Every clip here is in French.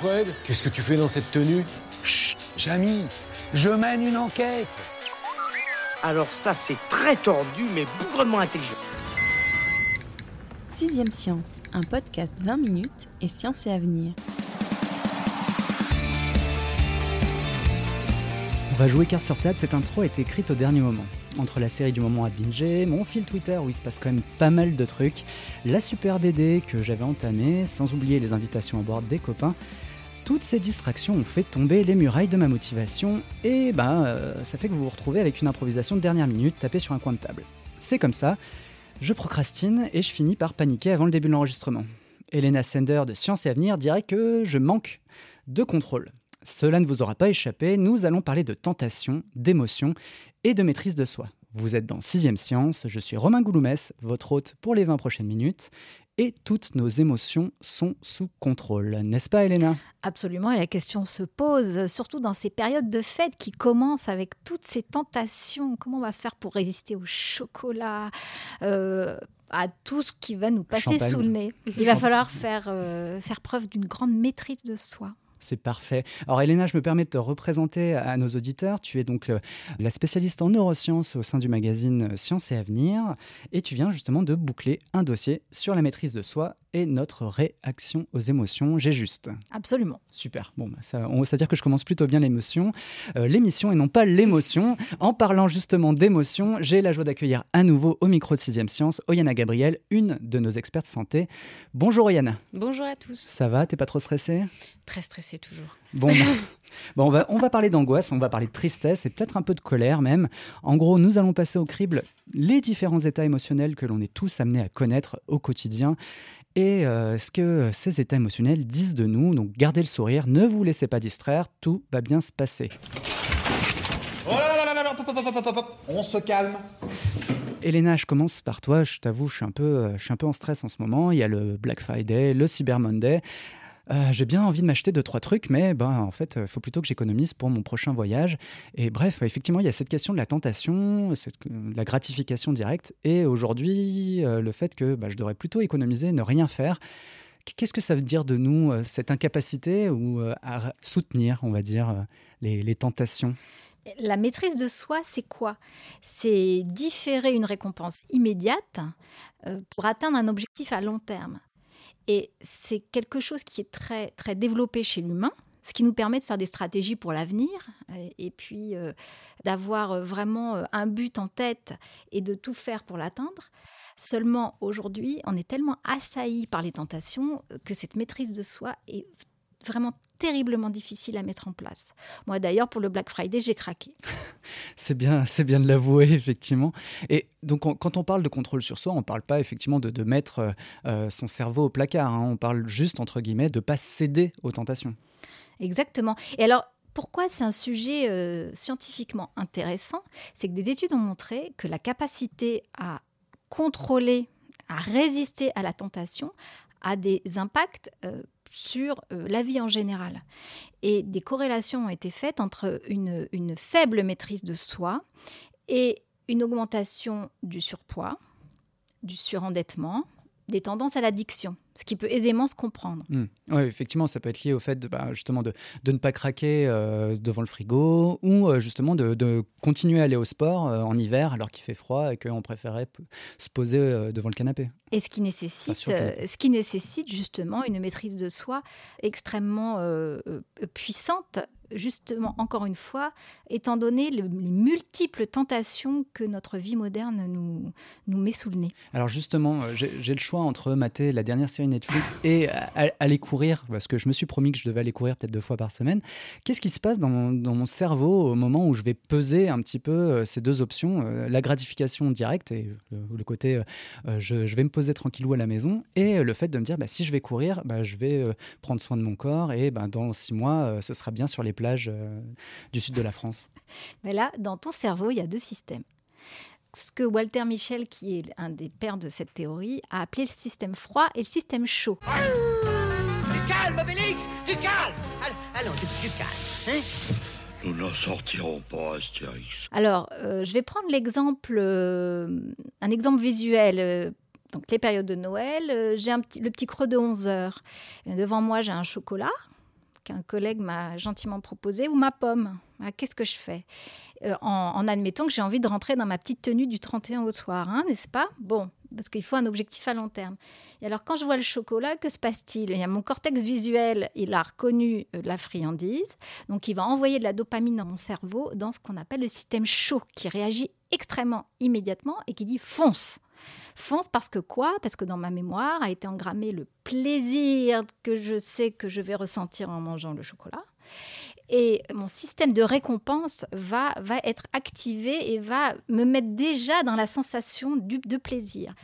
Fred, qu'est-ce que tu fais dans cette tenue? Chut, Jamy, je mène une enquête. Alors ça, c'est très tordu, mais bougrement intelligent. Sixième Science, un podcast 20 minutes et science et avenir. On va jouer carte sur table, cette intro est écrite au dernier moment. Entre la série du moment à binger, mon fil Twitter où il se passe quand même pas mal de trucs, la super BD que j'avais entamée, sans oublier les invitations à boire des copains, toutes ces distractions ont fait tomber les murailles de ma motivation et bah euh, ça fait que vous vous retrouvez avec une improvisation de dernière minute tapée sur un coin de table. C'est comme ça, je procrastine et je finis par paniquer avant le début de l'enregistrement. Elena Sender de Science et Avenir dirait que je manque de contrôle. Cela ne vous aura pas échappé, nous allons parler de tentation, d'émotion et de maîtrise de soi. Vous êtes dans Sixième Science, je suis Romain Gouloumès, votre hôte pour les 20 prochaines minutes, et toutes nos émotions sont sous contrôle, n'est-ce pas Elena? Absolument, et la question se pose, surtout dans ces périodes de fête qui commencent avec toutes ces tentations. Comment on va faire pour résister au chocolat euh, à tout ce qui va nous passer Champagne. sous le nez? Il va falloir faire, euh, faire preuve d'une grande maîtrise de soi. C'est parfait. Alors Elena, je me permets de te représenter à nos auditeurs. Tu es donc euh, la spécialiste en neurosciences au sein du magazine Science et Avenir et tu viens justement de boucler un dossier sur la maîtrise de soi et notre réaction aux émotions. J'ai juste. Absolument. Super. Bon, bah, ça, on, ça veut dire que je commence plutôt bien l'émotion, euh, l'émission et non pas l'émotion. En parlant justement d'émotion, j'ai la joie d'accueillir à nouveau au micro de 6 Science Oyana Gabriel, une de nos expertes santé. Bonjour Oyana. Bonjour à tous. Ça va? T'es pas trop stressée? Très stressé toujours. Bon, bah, bon on, va, on va parler d'angoisse, on va parler de tristesse et peut-être un peu de colère même. En gros, nous allons passer au crible les différents états émotionnels que l'on est tous amenés à connaître au quotidien et euh, ce que ces états émotionnels disent de nous. Donc gardez le sourire, ne vous laissez pas distraire, tout va bien se passer. Oh là là là. On se calme. Elena, je commence par toi. Je t'avoue, je suis un peu, je suis un peu en stress en ce moment. Il y a le Black Friday, le Cyber Monday. Euh, j'ai bien envie de m'acheter deux trois trucs, mais ben en fait, il faut plutôt que j'économise pour mon prochain voyage. Et bref, effectivement, il y a cette question de la tentation, cette- de la gratification directe, et aujourd'hui, euh, le fait que bah, je devrais plutôt économiser, ne rien faire. Qu'est-ce que ça veut dire de nous, euh, cette incapacité ou euh, à soutenir, on va dire, euh, les, tentations? La maîtrise de soi, c'est quoi? C'est différer une récompense immédiate euh, pour atteindre un objectif à long terme. Et c'est quelque chose qui est très, très développé chez l'humain, ce qui nous permet de faire des stratégies pour l'avenir et, et puis euh, d'avoir euh, vraiment euh, un but en tête et de tout faire pour l'atteindre. Seulement aujourd'hui, on est tellement assailli par les tentations euh, que cette maîtrise de soi est vraiment terriblement difficile à mettre en place. Moi d'ailleurs, pour le Black Friday, j'ai craqué. C'est bien, c'est bien de l'avouer, effectivement. Et donc, on- quand on parle de contrôle sur soi, on ne parle pas effectivement de, de mettre euh, euh, son cerveau au placard. hein. On parle juste, entre guillemets, de ne pas céder aux tentations. Exactement. Et alors, pourquoi c'est un sujet euh, scientifiquement intéressant? C'est que des études ont montré que la capacité à contrôler, à résister à la tentation, a des impacts euh, sur euh, la vie en général. Et des corrélations ont été faites entre une, une faible maîtrise de soi et une augmentation du surpoids, du surendettement, des tendances à l'addiction, ce qui peut aisément se comprendre. Oui, effectivement, ça peut être lié au fait de, bah, justement de, de ne pas craquer euh, devant le frigo ou euh, justement de, de continuer à aller au sport euh, en hiver alors qu'il fait froid et qu'on préférait se poser devant le canapé. Et ce qui nécessite, ce qui nécessite justement une maîtrise de soi extrêmement puissante justement, encore une fois, étant donné le- les multiples tentations que notre vie moderne nous, nous met sous le nez. Alors justement, euh, j'ai le choix entre mater la dernière série Netflix et aller courir, parce que je me suis promis que je devais aller courir peut-être deux fois par semaine. Qu'est-ce qui se passe dans mon, dans mon cerveau au moment où je vais peser un petit peu euh, ces deux options, euh, la gratification directe et le, côté je, je vais me poser tranquillou à la maison, et le fait de me dire bah, si je vais courir, bah, je vais prendre soin de mon corps et bah, dans six mois, ce sera bien sur les plages euh, du sud de la France. Mais là, dans ton cerveau, il y a deux systèmes. Ce que Walter Michel, qui est un des pères de cette théorie, a appelé le système froid et le système chaud. Du calme, Félix Du calme Allons, du, du calme. Hein Nous n'en sortirons pas, Astérix. Alors, euh, je vais prendre l'exemple, euh, un exemple visuel. donc, les périodes de Noël, euh, j'ai un petit, le petit creux de 11 heures. Et devant moi, j'ai un chocolat qu'un collègue m'a gentiment proposé ou ma pomme. Ah, Qu'est-ce que je fais? Euh, en, admettant que j'ai envie de rentrer dans ma petite tenue du 31 au soir, hein, n'est-ce pas? Bon, parce qu'il faut un objectif à long terme. Et alors, quand je vois le chocolat, que se passe-t-il? Il y a mon cortex visuel, il a reconnu euh, la friandise, donc il va envoyer de la dopamine dans mon cerveau, dans ce qu'on appelle le système chaud, qui réagit extrêmement immédiatement et qui dit fonce. Fonce parce que quoi? Parce que dans ma mémoire a été engrammé le plaisir que je sais que je vais ressentir en mangeant le chocolat. Et mon système de récompense va, va être activé et va me mettre déjà dans la sensation du- de plaisir.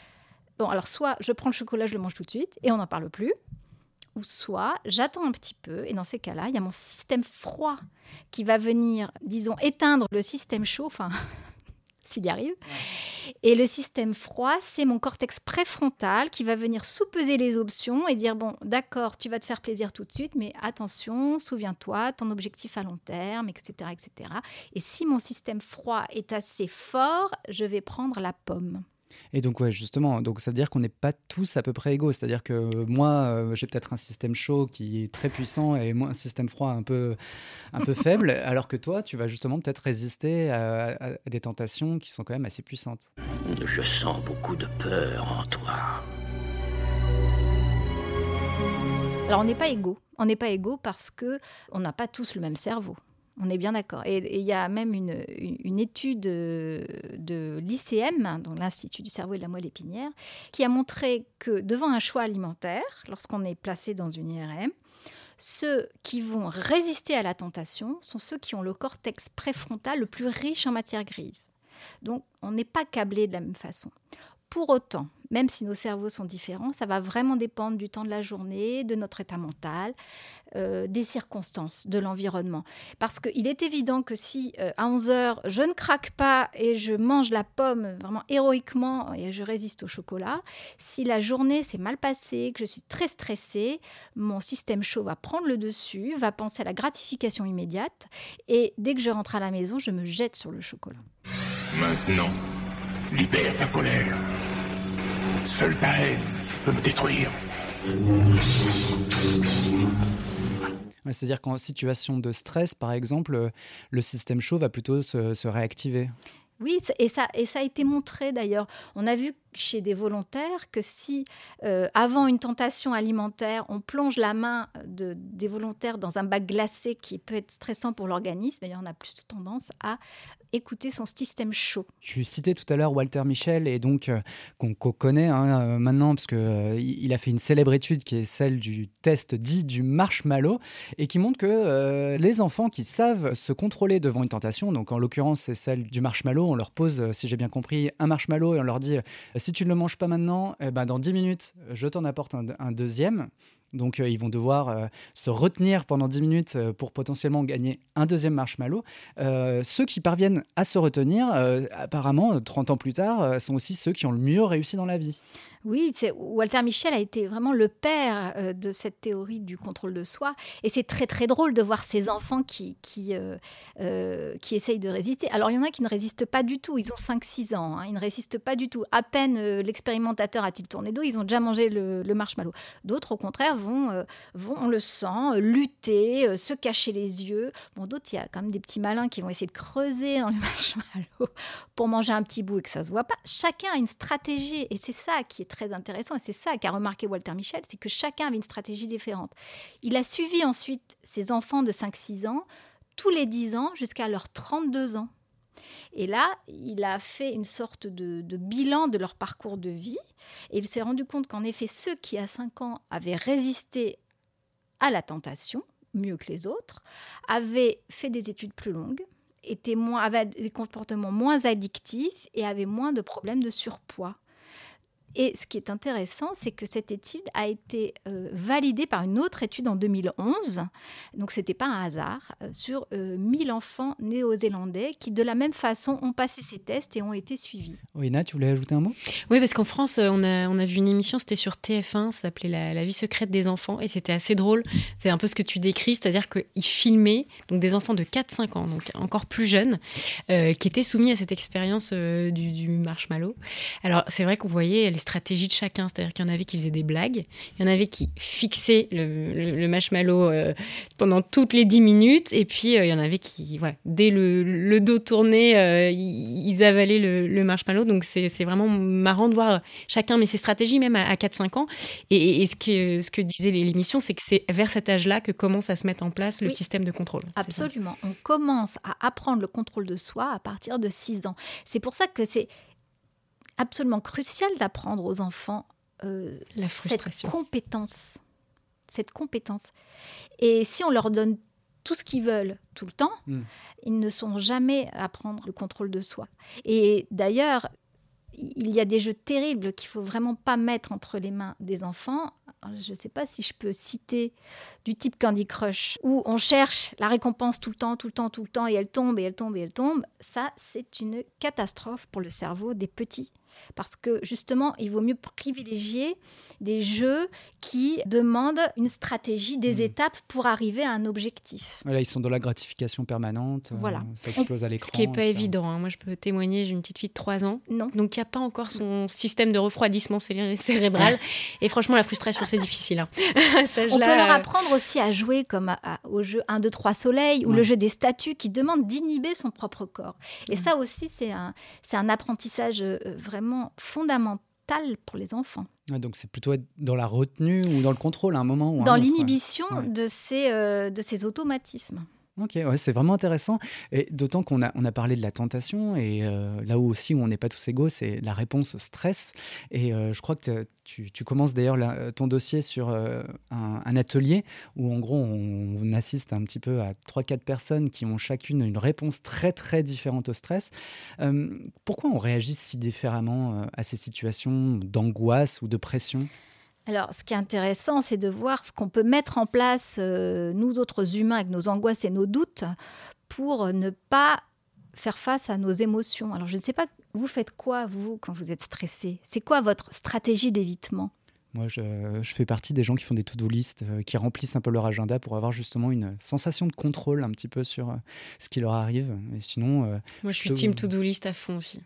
Bon, alors soit je prends le chocolat, je le mange tout de suite et on n'en parle plus. Ou soit j'attends un petit peu et dans ces cas-là, il y a mon système froid qui va venir, disons, éteindre le système chaud, enfin, s'il y arrive. Et le système froid, c'est mon cortex préfrontal qui va venir sous-peser les options et dire bon, d'accord, tu vas te faire plaisir tout de suite, mais attention, souviens-toi, ton objectif à long terme, etc., etc. Et si mon système froid est assez fort, je vais prendre la pomme. Et donc, ouais, justement, donc ça veut dire qu'on n'est pas tous à peu près égaux. C'est-à-dire que moi, euh, j'ai peut-être un système chaud qui est très puissant et moi, un système froid un peu, un peu faible, alors que toi, tu vas justement peut-être résister à, à des tentations qui sont quand même assez puissantes. Je sens beaucoup de peur en toi. Alors on n'est pas égaux. On n'est pas égaux parce que on n'a pas tous le même cerveau. On est bien d'accord. Et il y a même une, étude euh, de l'ICM, donc l'Institut du cerveau et de la moelle épinière, qui a montré que devant un choix alimentaire, lorsqu'on est placé dans une IRM, ceux qui vont résister à la tentation sont ceux qui ont le cortex préfrontal le plus riche en matière grise. Donc on n'est pas câblé de la même façon. Pour autant, même si nos cerveaux sont différents, ça va vraiment dépendre du temps de la journée, de notre état mental, euh, des circonstances, de l'environnement. Parce qu'il est évident que si euh, à 11 heures, je ne craque pas et je mange la pomme vraiment héroïquement et je résiste au chocolat, si la journée s'est mal passée, que je suis très stressée, mon système chaud va prendre le dessus, va penser à la gratification immédiate et dès que je rentre à la maison, je me jette sur le chocolat. Maintenant, libère ta colère. Seule ta haine peut me détruire. C'est-à-dire qu'en situation de stress, par exemple, le système chaud va plutôt se, se réactiver. Oui, et ça, et ça a été montré d'ailleurs. On a vu chez des volontaires que si, euh, avant une tentation alimentaire, on plonge la main de, des volontaires dans un bac glacé qui peut être stressant pour l'organisme, eh bien, on a plus tendance à écouter son système chaud. Tu citais tout à l'heure Walter Michel, et donc euh, qu'on connaît hein, euh, maintenant, parce qu'il il a fait une célèbre étude qui est celle du test dit du marshmallow, et qui montre que les enfants qui savent se contrôler devant une tentation, donc en l'occurrence c'est celle du marshmallow, on leur pose, si j'ai bien compris, un marshmallow et on leur dit, si tu ne le manges pas maintenant, eh ben, dans 10 minutes, je t'en apporte un, deuxième. Donc euh, ils vont devoir euh, se retenir pendant 10 minutes euh, pour potentiellement gagner un deuxième marshmallow. Euh, ceux qui parviennent à se retenir, euh, apparemment, 30 ans plus tard, euh, sont aussi ceux qui ont le mieux réussi dans la vie. Oui, Walter Michel a été vraiment le père euh, de cette théorie du contrôle de soi. Et c'est très très drôle de voir ces enfants qui, qui, euh, euh, qui essayent de résister. Alors il y en a qui ne résistent pas du tout, ils ont 5-6 ans, hein, ils ne résistent pas du tout. À peine l'expérimentateur a-t-il tourné dos, ils ont déjà mangé le, marshmallow. D'autres au contraire vont, vont on le sent, lutter, se cacher les yeux. Bon, d'autres, il y a quand même des petits malins qui vont essayer de creuser dans le marshmallow pour manger un petit bout et que ça se voit pas. Chacun a une stratégie et c'est ça qui est très intéressant et c'est ça qu'a remarqué Walter Michel, c'est que chacun avait une stratégie différente. Il a suivi ensuite ses enfants de 5-6 ans tous les 10 ans jusqu'à leurs 32 ans. Et là, il a fait une sorte de, de bilan de leur parcours de vie. Et il s'est rendu compte qu'en effet, ceux qui, à 5 ans, avaient résisté à la tentation, mieux que les autres, avaient fait des études plus longues, étaient moins, avaient des comportements moins addictifs et avaient moins de problèmes de surpoids. Et ce qui est intéressant, c'est que cette étude a été euh, validée par une autre étude en 2011, donc c'était pas un hasard, euh, sur euh, 1000 enfants néo-zélandais qui, de la même façon, ont passé ces tests et ont été suivis. Oina, tu voulais ajouter un mot? Oui, parce qu'en France, on a, on a vu une émission, c'était sur TF1, ça s'appelait la, la vie secrète des enfants, et c'était assez drôle. C'est un peu ce que tu décris, c'est-à-dire qu'ils filmaient donc, des enfants de 4-5 ans, donc encore plus jeunes, euh, qui étaient soumis à cette expérience euh, du, du marshmallow. Alors, c'est vrai qu'on voyait les stratégies de chacun, c'est-à-dire qu'il y en avait qui faisaient des blagues, il y en avait qui fixaient le, le, le marshmallow euh, pendant toutes les 10 minutes, et puis euh, il y en avait qui, voilà, dès le, le dos tourné, euh, ils avalaient le, marshmallow. Donc, c'est vraiment marrant de voir chacun met ses stratégies, même à, à 4-5 ans. Et, ce, que, ce que disait l'émission, c'est que c'est vers cet âge-là que commence à se mettre en place le Oui. système de contrôle. Absolument. On commence à apprendre le contrôle de soi à partir de 6 ans. C'est pour ça que c'est absolument crucial d'apprendre aux enfants euh, La cette compétence. Cette compétence. Et si on leur donne tout ce qu'ils veulent tout le temps, Mm. ils ne sauront jamais apprendre le contrôle de soi. Et d'ailleurs, il y a des jeux terribles qu'il faut vraiment pas mettre entre les mains des enfants. Je ne sais pas si je peux citer du type Candy Crush, où on cherche la récompense tout le temps, tout le temps, tout le temps, et elle tombe, et elle tombe, et elle tombe. Ça, c'est une catastrophe pour le cerveau des petits. Parce que justement, il vaut mieux privilégier des jeux qui demandent une stratégie, des étapes pour arriver à un objectif. Là, ils sont dans la gratification permanente. euh, Voilà. Ça explose à l'écran. Ce qui n'est pas etc. évident. hein. Moi, je peux témoigner, j'ai une petite fille de 3 ans. Non. Donc, il n'y a pas encore son système de refroidissement céré- cérébral. Et franchement, la frustration, c'est difficile. hein. On peut leur euh, apprendre aussi à jouer comme à- à- au jeu 1, 2, 3 soleil ou Ouais. le jeu des statues qui demande d'inhiber son propre corps. Et ça aussi, c'est un, c'est un apprentissage euh, vraiment fondamental pour les enfants. Ouais, donc c'est plutôt être dans la retenue ou dans le contrôle à un moment ou Dans l'inhibition Ouais. de, ces, euh, de ces automatismes. Ok, c'est vraiment intéressant. Et d'autant qu'on a, on a parlé de la tentation, et euh, là où aussi où on n'est pas tous égaux, c'est la réponse au stress. Et euh, je crois que tu, tu commences d'ailleurs là, ton dossier sur euh, un, atelier où en gros on, on assiste un petit peu à 3-4 personnes qui ont chacune une réponse très très différente au stress. Euh, pourquoi on réagit si différemment euh, à ces situations d'angoisse ou de pression? Alors, ce qui est intéressant, c'est de voir ce qu'on peut mettre en place, euh, nous autres humains, avec nos angoisses et nos doutes, pour ne pas faire face à nos émotions. Alors, je ne sais pas, vous faites quoi, vous, quand vous êtes stressé? C'est quoi votre stratégie d'évitement? Moi, je, je fais partie des gens qui font des to-do list, euh, qui remplissent un peu leur agenda pour avoir justement une sensation de contrôle un petit peu sur euh, ce qui leur arrive. Et sinon, euh, Moi, je suis te- team to-do list à fond aussi.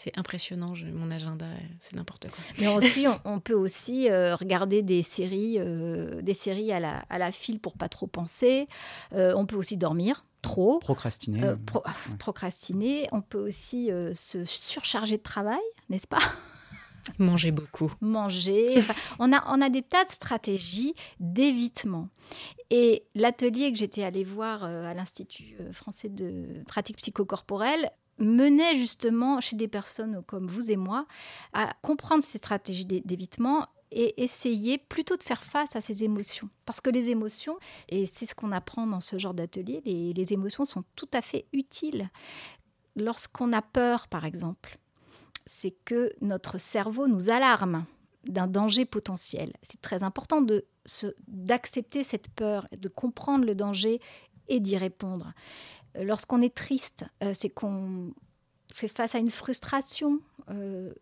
C'est impressionnant, je- mon agenda, c'est n'importe quoi. Mais aussi, on, on peut aussi euh, regarder des séries, euh, des séries à la, à la file pour pas trop penser. Euh, on peut aussi dormir trop. procrastiner. Euh, pro- procrastiner, on peut aussi euh, se surcharger de travail, n'est-ce pas? Manger beaucoup. Manger. Enfin, on, a, on a des tas de stratégies d'évitement. Et l'atelier que j'étais allée voir euh, à l'Institut français de pratique psychocorporelle menait justement chez des personnes comme vous et moi à comprendre ces stratégies d'é- d'évitement et essayer plutôt de faire face à ces émotions. Parce que les émotions, et c'est ce qu'on apprend dans ce genre d'atelier, les, les émotions sont tout à fait utiles. Lorsqu'on a peur, par exemple, c'est que notre cerveau nous alarme d'un danger potentiel. C'est très important de d'accepter cette peur, de comprendre le danger et d'y répondre. Lorsqu'on est triste, euh, c'est qu'on fait face à une frustration. euh,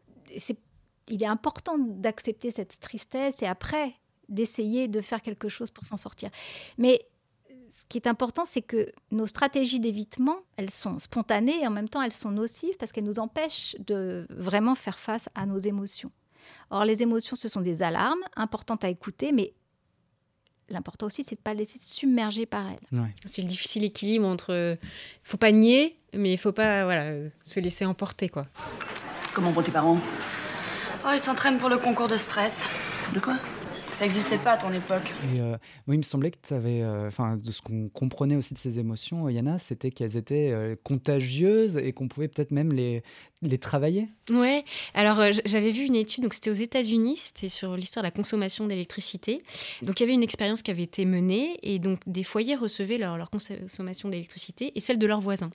il est important d'accepter cette tristesse et après d'essayer de faire quelque chose pour s'en sortir. Mais ce qui est important, c'est que nos stratégies d'évitement, elles sont spontanées et en même temps elles sont nocives parce qu'elles nous empêchent de vraiment faire face à nos émotions. Or, les émotions, ce sont des alarmes importantes à écouter, mais l'important aussi, c'est de ne pas laisser submerger par. Ouais. C'est le difficile équilibre entre. euh, faut pas nier, mais il faut pas voilà, se laisser emporter, quoi. Comment vont tes parents? Oh, ils s'entraînent pour le concours de stress. De quoi? Ça n'existait pas à ton époque. Et euh, moi, il me semblait que tu avais, euh, enfin, de ce qu'on comprenait aussi de ces émotions, Yana, c'était qu'elles étaient euh, contagieuses et qu'on pouvait peut-être même les, les travailler. Ouais, alors euh, j'avais vu une étude, donc c'était aux États-Unis, c'était sur l'histoire de la consommation d'électricité. Donc il y avait une expérience qui avait été menée et donc des foyers recevaient leur, leur consommation d'électricité et celle de leurs voisins.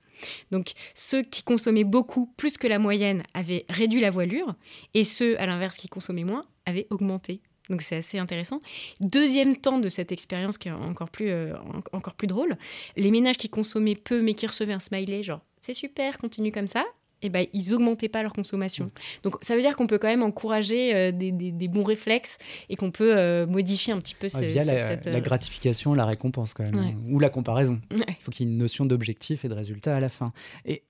Donc ceux qui consommaient beaucoup, plus que la moyenne, avaient réduit la voilure et ceux, à l'inverse, qui consommaient moins, avaient augmenté. Donc c'est assez intéressant. Deuxième temps de cette expérience qui est encore plus, euh, en- encore plus drôle, les ménages qui consommaient peu mais qui recevaient un smiley, genre c'est super, continue comme ça, eh ben, ils augmentaient pas leur consommation. Donc ça veut dire qu'on peut quand même encourager euh, des, des- des bons réflexes et qu'on peut euh, modifier un petit peu Ouais, via ce- la, cette... la gratification, la récompense quand même, Ouais. ou la comparaison. Ouais. Il faut qu'il y ait une notion d'objectif et de résultat à la fin. Et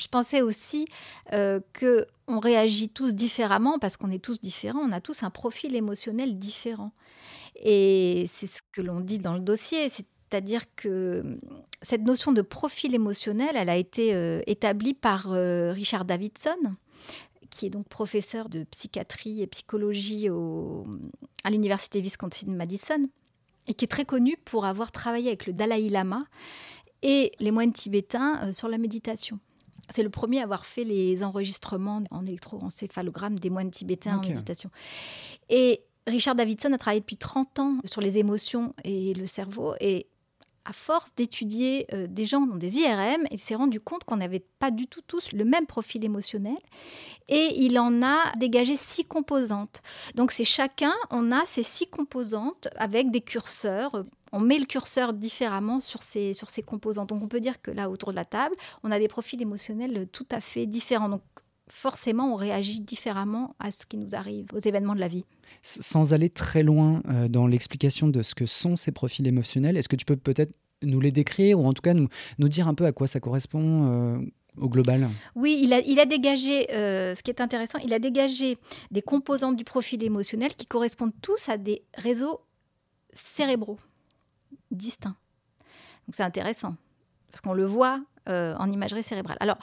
Je pensais aussi euh, que on réagit tous différemment parce qu'on est tous différents. On a tous un profil émotionnel différent. Et c'est ce que l'on dit dans le dossier, c'est-à-dire que hum, cette notion de profil émotionnel, elle a été euh, établie par euh, Richard Davidson, qui est donc professeur de psychiatrie et psychologie au- à l'université Wisconsin-Madison, et qui est très connu pour avoir travaillé avec le Dalai Lama et les moines tibétains euh, sur la méditation. C'est le premier à avoir fait les enregistrements en électroencéphalogramme des moines tibétains en méditation. Et Richard Davidson a travaillé depuis 30 ans sur les émotions et le cerveau. Et force d'étudier euh, des gens dans des IRM, il s'est rendu compte qu'on n'avait pas du tout tous le même profil émotionnel. Et il en a dégagé six composantes. Donc c'est chacun, on a ces six composantes avec des curseurs. On met le curseur différemment sur ces, sur ces composantes. Donc on peut dire que là, autour de la table, on a des profils émotionnels tout à fait différents. Donc forcément, on réagit différemment à ce qui nous arrive, aux événements de la vie. sans aller très loin euh, dans l'explication de ce que sont ces profils émotionnels, est-ce que tu peux peut-être nous les décrire ou en tout cas nous, nous dire un peu à quoi ça correspond euh, au global? Oui, il a, il a dégagé, euh, ce qui est intéressant, il a dégagé des composantes du profil émotionnel qui correspondent tous à des réseaux cérébraux distincts. Donc c'est intéressant, parce qu'on le voit euh, en imagerie cérébrale. Alors,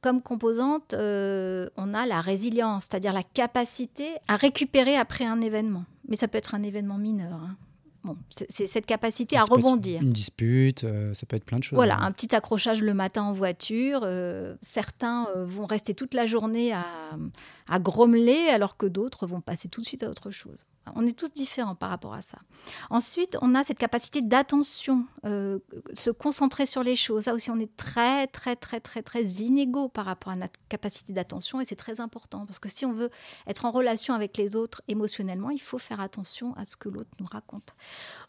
comme composante, euh, on a la résilience, c'est-à-dire la capacité à récupérer après un événement. Mais ça peut être un événement mineur. hein. Bon, c'est cette capacité à Ça rebondir. Une dispute, euh, ça peut être plein de choses. Voilà, hein. un petit accrochage le matin en voiture. euh, certains euh, vont rester toute la journée à, à grommeler, alors que d'autres vont passer tout de suite à autre chose. On est tous différents par rapport à ça. Ensuite, on a cette capacité d'attention, se concentrer sur les choses. Ça aussi, on est très, très, très, très, très inégaux par rapport à notre capacité d'attention, et c'est très important parce que si on veut être en relation avec les autres émotionnellement, il faut faire attention à ce que l'autre nous raconte.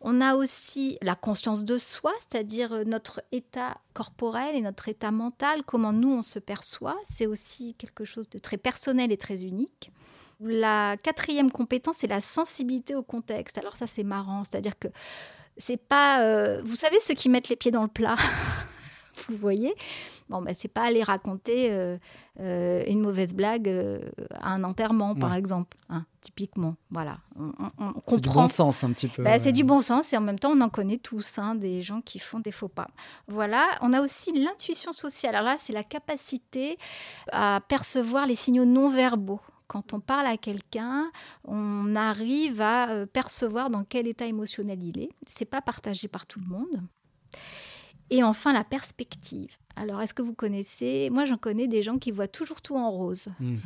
On a aussi la conscience de soi, c'est-à-dire euh, notre état corporel et notre état mental, comment nous on se perçoit. C'est aussi quelque chose de très personnel et très unique. La quatrième compétence, c'est la sensibilité au contexte. Alors ça, c'est marrant, c'est-à-dire que c'est pas, euh, vous savez, ceux qui mettent les pieds dans le plat? Vous voyez Bon, bah, c'est pas aller raconter euh, euh, une mauvaise blague euh, à un enterrement, par exemple, hein, typiquement. Voilà, on, on- on C'est du bon sens un petit peu. Bah, c'est du bon sens et en même temps, on en connaît tous, hein, des gens qui font des faux pas. Voilà, on a aussi l'intuition sociale. Alors là, c'est la capacité à percevoir les signaux non verbaux. Quand on parle à quelqu'un, on arrive à percevoir dans quel état émotionnel il est. C'est pas partagé par tout le monde. Et enfin, la perspective. Alors, est-ce que vous connaissez? Moi, j'en connais des gens qui voient toujours tout en rose. Mm.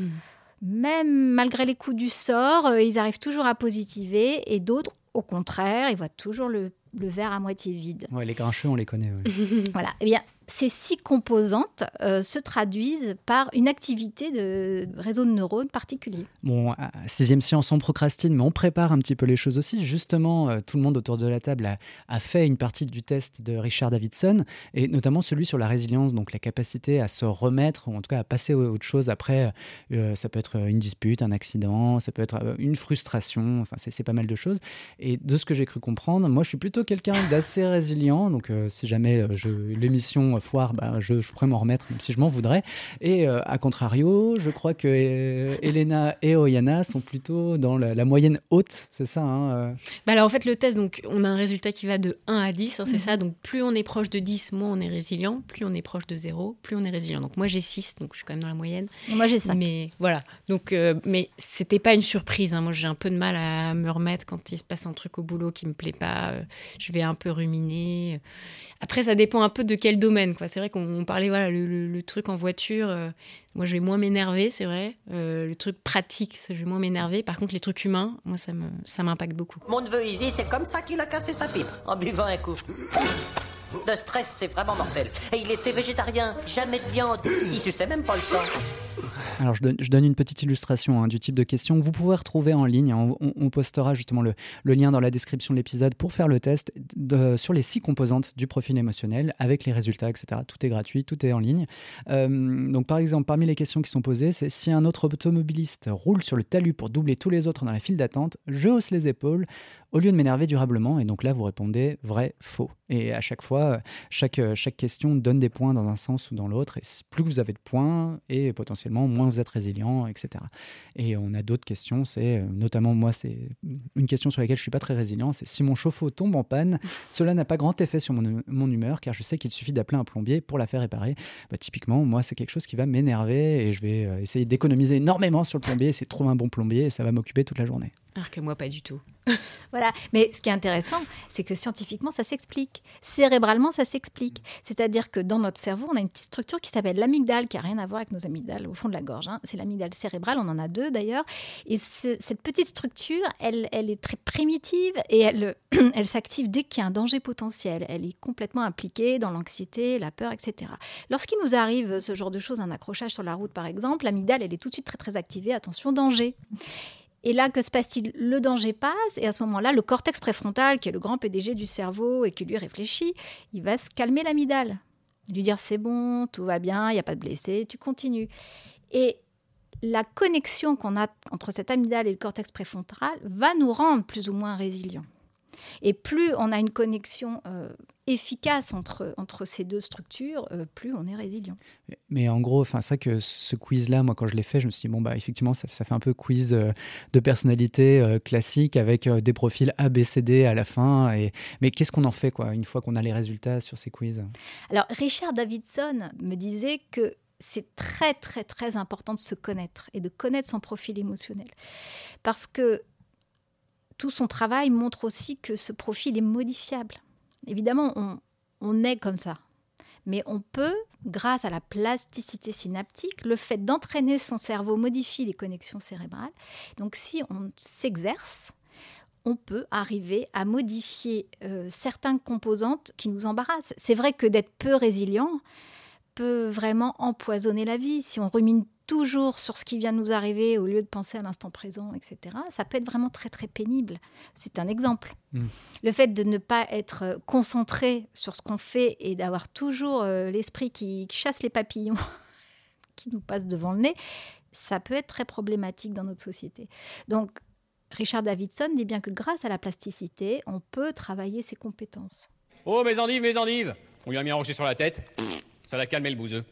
Même malgré les coups du sort, euh, ils arrivent toujours à positiver. Et d'autres, au contraire, ils voient toujours le, le verre à moitié vide. Ouais, les grincheux, on les connaît. ouais. Voilà. Eh bien, ces six composantes euh, se traduisent par une activité de réseau de neurones particulier. Bon, sixième science, on procrastine, mais on prépare un petit peu les choses aussi. Justement, euh, tout le monde autour de la table a, fait une partie du test de Richard Davidson, et notamment celui sur la résilience, donc la capacité à se remettre, ou en tout cas à passer à autre chose après. euh, ça peut être une dispute, un accident, ça peut être une frustration, enfin, c'est pas mal de choses. Et de ce que j'ai cru comprendre, moi, je suis plutôt quelqu'un d'assez résilient, donc si jamais l'émission foire, bah, je, je pourrais m'en remettre, même si je m'en voudrais. Et euh, à contrario, je crois que euh, Elena et Oyana sont plutôt dans la, la moyenne haute, c'est ça hein, euh Bah alors en fait le test, donc on a un résultat qui va de 1 à 10, hein, c'est Mhm. ça. Donc plus on est proche de 10, moins on est résilient. Plus on est proche de 0, plus on est résilient. Donc moi j'ai 6, donc je suis quand même dans la moyenne. Moi, j'ai 5. Mais voilà. Donc, euh, mais c'était pas une surprise. hein. Moi j'ai un peu de mal à me remettre quand il se passe un truc au boulot qui me plaît pas. je vais un peu ruminer. Après ça dépend un peu de quel domaine. C'est vrai qu'on on parlait, voilà, le truc en voiture. euh, moi je vais moins m'énerver, c'est vrai. Euh, le truc pratique, ça, je vais moins m'énerver. Par contre les trucs humains, moi ça me ça m'impacte beaucoup. Mon neveu Izzy, c'est comme ça qu'il a cassé sa pipe, en buvant un coup. Le stress, c'est vraiment mortel. Et il était végétarien, jamais de viande. Il suçait même pas le sang. Alors, je donne, une petite illustration hein, du type de question que vous pouvez retrouver en ligne. On, postera justement le, lien dans la description de l'épisode pour faire le test sur les six composantes du profil émotionnel avec les résultats, etc. Tout est gratuit, tout est en ligne. Euh, donc, par exemple, parmi les questions qui sont posées, c'est si un autre automobiliste roule sur le talus pour doubler tous les autres dans la file d'attente, je hausse les épaules au lieu de m'énerver durablement. Et donc là, vous répondez vrai, faux. Et à chaque fois, chaque, question donne des points dans un sens ou dans l'autre. Et plus vous avez de points, et potentiellement, moins vous êtes résilient, etc. Et on a d'autres questions. C'est euh, notamment, moi, c'est une question sur laquelle je suis pas très résilient. C'est si mon chauffe-eau tombe en panne, cela n'a pas grand effet sur mon, mon humeur, car je sais qu'il suffit d'appeler un plombier pour la faire réparer. Bah, typiquement, moi, c'est quelque chose qui va m'énerver et je vais euh, essayer d'économiser énormément sur le plombier, essayer de trouver un bon plombier et ça va m'occuper toute la journée. Alors que moi pas du tout. Voilà. Mais ce qui est intéressant, c'est que scientifiquement, ça s'explique. Cérébralement, ça s'explique. C'est-à-dire que dans notre cerveau, on a une petite structure qui s'appelle l'amygdale, qui n'a rien à voir avec nos amygdales au fond de la gorge. hein. C'est l'amygdale cérébrale, on en a deux d'ailleurs. Et ce- cette petite structure, elle, elle est très primitive et elle, elle s'active dès qu'il y a un danger potentiel. Elle est complètement impliquée dans l'anxiété, la peur, etc. Lorsqu'il nous arrive ce genre de choses, un accrochage sur la route par exemple, l'amygdale, elle est tout de suite très très activée. Attention, danger. Et là, que se passe-t-il? Le danger passe, et à ce moment-là, le cortex préfrontal, qui est le grand PDG du cerveau et qui lui réfléchit, il va se calmer l'amygdale. Lui dire c'est bon, tout va bien, il n'y a pas de blessé, tu continues. Et la connexion qu'on a entre cette amygdale et le cortex préfrontal va nous rendre plus ou moins résilients. Et plus on a une connexion euh, efficace entre, entre ces deux structures, euh, plus on est résilient. Mais en gros, c'est vrai que ce quiz-là, moi, quand je l'ai fait, je me suis dit, bon, bah, effectivement, ça, ça fait un peu quiz euh, de personnalité classique avec des profils A, B, C, D à la fin. Et... Mais qu'est-ce qu'on en fait, quoi, une fois qu'on a les résultats sur ces quiz? Alors, Richard Davidson me disait que c'est très, très, très important de se connaître et de connaître son profil émotionnel. Parce que tout son travail montre aussi que ce profil est modifiable. Évidemment, on, est comme ça. Mais on peut, grâce à la plasticité synaptique, le fait d'entraîner son cerveau modifie les connexions cérébrales. Donc si on s'exerce, on peut arriver à modifier euh, certaines composantes qui nous embarrassent. C'est vrai que d'être peu résilient peut vraiment empoisonner la vie. Si on rumine toujours sur ce qui vient de nous arriver au lieu de penser à l'instant présent, etc., ça peut être vraiment très très pénible. C'est un exemple. Mm. Le fait de ne pas être euh, concentré sur ce qu'on fait et d'avoir toujours euh, l'esprit qui chasse les papillons qui nous passent devant le nez, ça peut être très problématique dans notre société. Donc, Richard Davidson dit bien que grâce à la plasticité, on peut travailler ses compétences. Oh, mes endives, mes endives On lui a mis un rocher sur la tête. Ça l'a calmé le bouseux.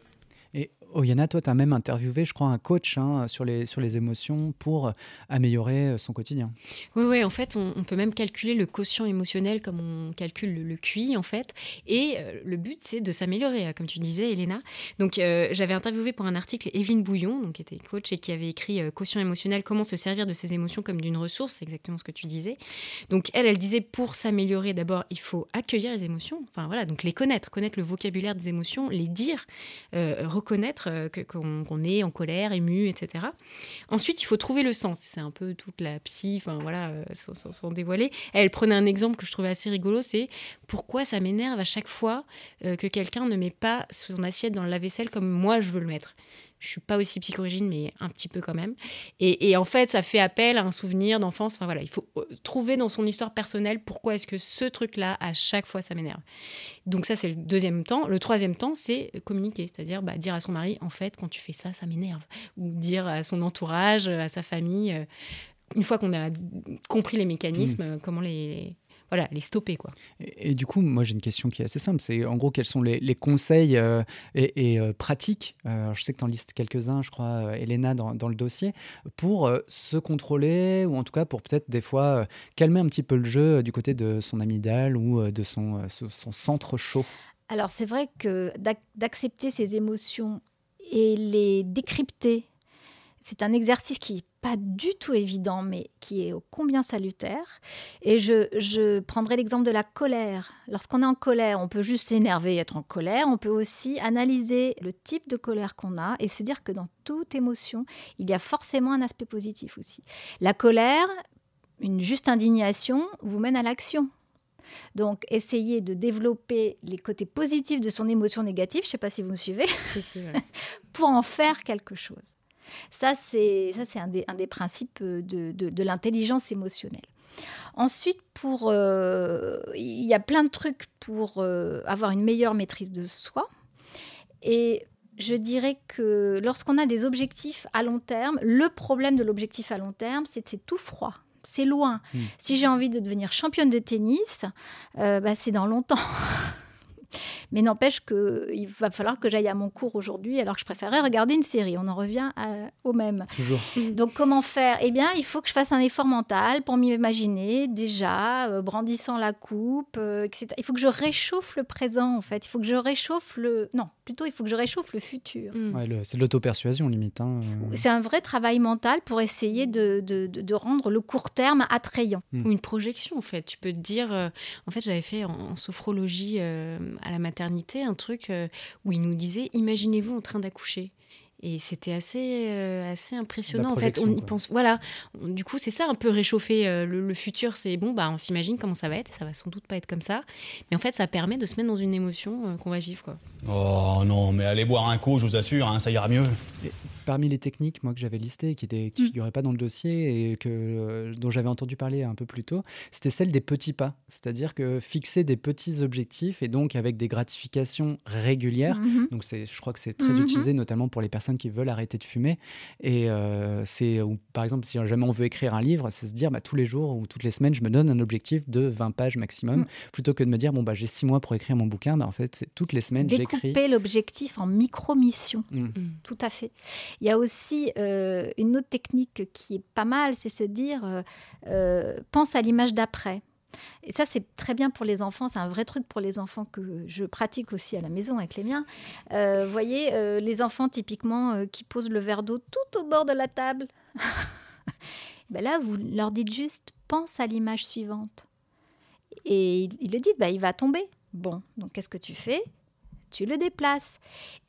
Et Oyana, toi, tu as même interviewé, je crois, un coach hein, sur, les, sur les émotions pour améliorer euh, son quotidien. Oui, oui, en fait, on, peut même calculer le quotient émotionnel comme on calcule le, QI, en fait. Et euh, le but, c'est de s'améliorer, euh, comme tu disais, Elena. Donc, j'avais interviewé pour un article Evelyne Bouillon, donc, qui était coach et qui avait écrit Quotient émotionnel, comment se servir de ses émotions comme d'une ressource, c'est exactement ce que tu disais. Donc, elle, elle disait, pour s'améliorer, d'abord, il faut accueillir les émotions, enfin voilà, donc les connaître, connaître le vocabulaire des émotions, les dire, euh, reconnaître euh, qu'on est en colère, ému, etc. Ensuite, il faut trouver le sens. C'est un peu toute la psy, enfin voilà, euh, sans, sans- sans dévoiler. Elle prenait un exemple que je trouvais assez rigolo, c'est pourquoi ça m'énerve à chaque fois euh, que quelqu'un ne met pas son assiette dans le lave-vaisselle comme moi je veux le mettre? Je suis pas aussi psychorigine, mais un petit peu quand même. Et, et en fait, ça fait appel à un souvenir d'enfance. Enfin voilà, il faut euh, trouver dans son histoire personnelle pourquoi est-ce que ce truc-là, à chaque fois, ça m'énerve. Donc ça, c'est le deuxième temps. Le troisième temps, c'est communiquer, c'est-à-dire bah, dire à son mari, en fait, quand tu fais ça, ça m'énerve. Ou dire à son entourage, à sa famille, euh, une fois qu'on a compris les mécanismes, euh, comment les voilà, les stopper. Quoi. Et, du coup, moi j'ai une question qui est assez simple. C'est en gros quels sont les, conseils euh, et, euh, pratiques Je sais que tu en listes quelques-uns, je crois, Elena, dans, dans, le dossier, pour se contrôler ou en tout cas pour peut-être des fois calmer un petit peu le jeu du côté de son amygdale ou de son, son centre chaud? Alors c'est vrai que d'accepter ses émotions et les décrypter, c'est un exercice qui pas du tout évident, mais qui est ô combien salutaire. Et je, prendrai l'exemple de la colère. Lorsqu'on est en colère, on peut juste s'énerver et être en colère. On peut aussi analyser le type de colère qu'on a et se dire que dans toute émotion, il y a forcément un aspect positif aussi. La colère, une juste indignation, vous mène à l'action. Donc, essayer de développer les côtés positifs de son émotion négative, je ne sais pas si vous me suivez, pour en faire quelque chose. Ça, c'est un des, un des principes de, de, l'intelligence émotionnelle. Ensuite, pour, euh, il y a plein de trucs pour euh, avoir une meilleure maîtrise de soi. Et je dirais que lorsqu'on a des objectifs à long terme, le problème de l'objectif à long terme, c'est que c'est tout froid c'est loin. Hmm. Si j'ai envie de devenir championne de tennis, euh, bah, c'est dans longtemps. Mais n'empêche qu'il va falloir que j'aille à mon cours aujourd'hui, alors que je préférerais regarder une série. On en revient au même. Toujours. Donc, comment faire? Eh bien, il faut que je fasse un effort mental pour m'imaginer déjà, euh, brandissant la coupe, euh, etc. Il faut que je réchauffe le présent, en fait. Il faut que je réchauffe le. Non, plutôt, il faut que je réchauffe le futur. Mm. c'est de l'auto-persuasion, limite. Hein, euh. C'est un vrai travail mental pour essayer de, de, de, rendre le court terme attrayant. Mm. Ou une projection, en fait. Tu peux te dire. en fait, j'avais fait en, sophrologie à la maternité un truc euh, où il nous disait imaginez-vous en train d'accoucher. Et c'était assez, euh, assez impressionnant. En fait, on y pense. Voilà. du coup, c'est ça un peu réchauffer euh, le, futur. C'est bon, bah, on s'imagine comment ça va être. Ça va sans doute pas être comme ça. Mais en fait, ça permet de se mettre dans une émotion qu'on va vivre. Quoi. Oh non, mais allez boire un coup, je vous assure, hein, ça ira mieux parmi les techniques moi que j'avais listées qui ne qui mm. figuraient pas dans le dossier et que euh, dont j'avais entendu parler un peu plus tôt, c'était celle des petits pas, c'est-à-dire que fixer des petits objectifs et donc avec des gratifications régulières. Mm-hmm. Donc c'est, je crois que c'est très mm-hmm. utilisé notamment pour les personnes qui veulent arrêter de fumer. Et euh, c'est par exemple si jamais on veut écrire un livre, c'est se dire bah, tous les jours ou toutes les semaines je me donne un objectif de 20 pages maximum, mm. plutôt que de me dire bon bah j'ai six mois pour écrire mon bouquin. Bah, en fait c'est toutes les semaines j'écris. Découper l'objectif en micro-missions. Mm. Tout à fait. Il y a aussi euh, une autre technique qui est pas mal, c'est se dire euh, euh, pense à l'image d'après. Et ça, c'est très bien pour les enfants. C'est un vrai truc pour les enfants que je pratique aussi à la maison avec les miens. Vous voyez, les enfants typiquement qui posent le verre d'eau tout au bord de la table. ben là, vous leur dites juste pense à l'image suivante. Et ils le disent, bah, il va tomber. Bon, donc qu'est-ce que tu fais? Tu le déplaces.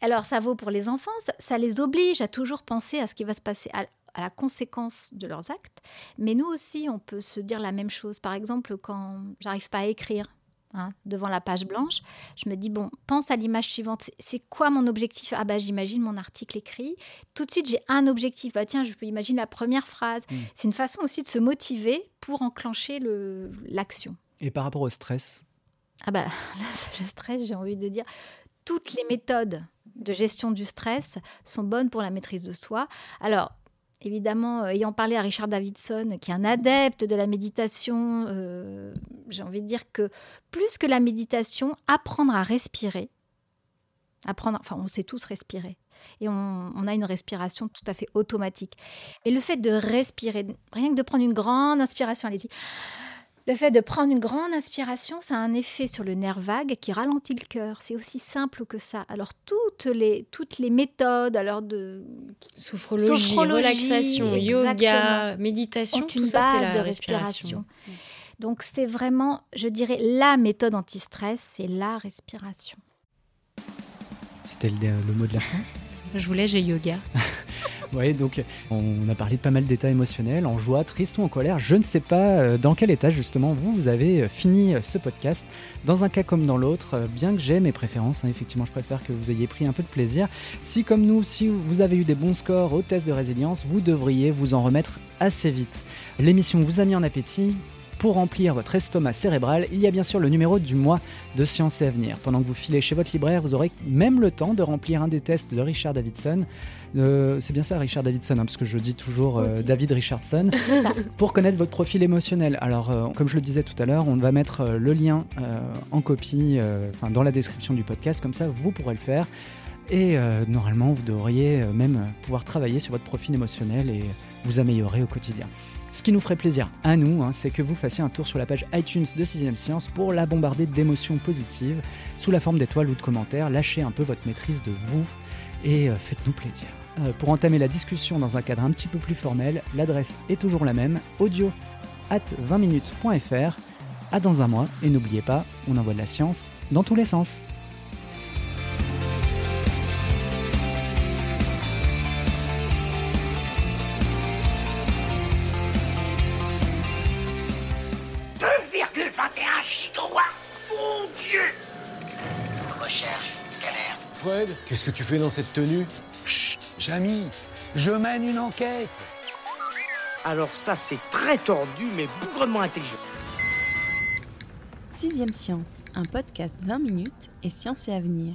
Alors ça vaut pour les enfants, ça, les oblige à toujours penser à ce qui va se passer, à, la conséquence de leurs actes. Mais nous aussi, on peut se dire la même chose. Par exemple, quand j'arrive pas à écrire, hein, devant la page blanche, je me dis, bon, pense à l'image suivante. C'est quoi mon objectif? Ah bah j'imagine mon article écrit. Tout de suite, j'ai un objectif. Bah tiens, je peux imaginer la première phrase. Hmm. C'est une façon aussi de se motiver pour enclencher l'action. Et par rapport au stress? Ah bah le stress, j'ai envie de dire, toutes les méthodes de gestion du stress sont bonnes pour la maîtrise de soi. Alors, évidemment, euh, ayant parlé à Richard Davidson, qui est un adepte de la méditation, euh, j'ai envie de dire que plus que la méditation, apprendre à respirer, apprendre, enfin, on sait tous respirer. Et on, on, a une respiration tout à fait automatique. Et le fait de respirer, rien que de prendre une grande inspiration, allez-y. Le fait de prendre une grande inspiration, ça a un effet sur le nerf vague qui ralentit le cœur. C'est aussi simple que ça. Alors toutes les, toutes les méthodes, alors de sophrologie, relaxation, yoga, méditation, tout ça c'est la de respiration. Donc c'est vraiment, je dirais, la méthode anti-stress, c'est la respiration. C'était le, le mot de la fin? Je voulais, j'ai yoga. Oui, donc on a parlé de pas mal d'états émotionnels, en joie, triste ou en colère. Je ne sais pas euh, dans quel état justement vous, vous avez euh, fini euh, ce podcast. Dans un cas comme dans l'autre, bien que j'ai mes préférences, hein, effectivement je préfère que vous ayez pris un peu de plaisir. Si comme nous, si vous avez eu des bons scores au test de résilience, vous devriez vous en remettre assez vite. L'émission vous a mis en appétit, Pour remplir votre estomac cérébral, il y a bien sûr le numéro du mois de Science et Avenir. Pendant que vous filez chez votre libraire, vous aurez même le temps de remplir un des tests de Richard Davidson. Euh, c'est bien ça, Richard Davidson, hein, parce que je dis toujours euh, David Richardson, pour connaître votre profil émotionnel. Alors, euh, comme je le disais tout à l'heure, on va mettre le lien en copie, enfin dans la description du podcast, comme ça vous pourrez le faire. Et euh, normalement, vous devriez même pouvoir travailler sur votre profil émotionnel et vous améliorer au quotidien. Ce qui nous ferait plaisir à nous, hein, c'est que vous fassiez un tour sur la page iTunes de 6ème Science pour la bombarder d'émotions positives sous la forme d'étoiles ou de commentaires. Lâchez un peu votre maîtrise de vous et euh, faites-nous plaisir. Euh, pour entamer la discussion dans un cadre un petit peu plus formel, l'adresse est toujours la même audio at 20minutes.fr. À dans un mois et n'oubliez pas, on envoie de la science dans tous les sens. Fred, qu'est-ce que tu fais dans cette tenue? Chut, Jamy, je mène une enquête. Alors ça, c'est très tordu, mais bougrement intelligent. Sixième Science, un podcast 20 minutes et science et avenir.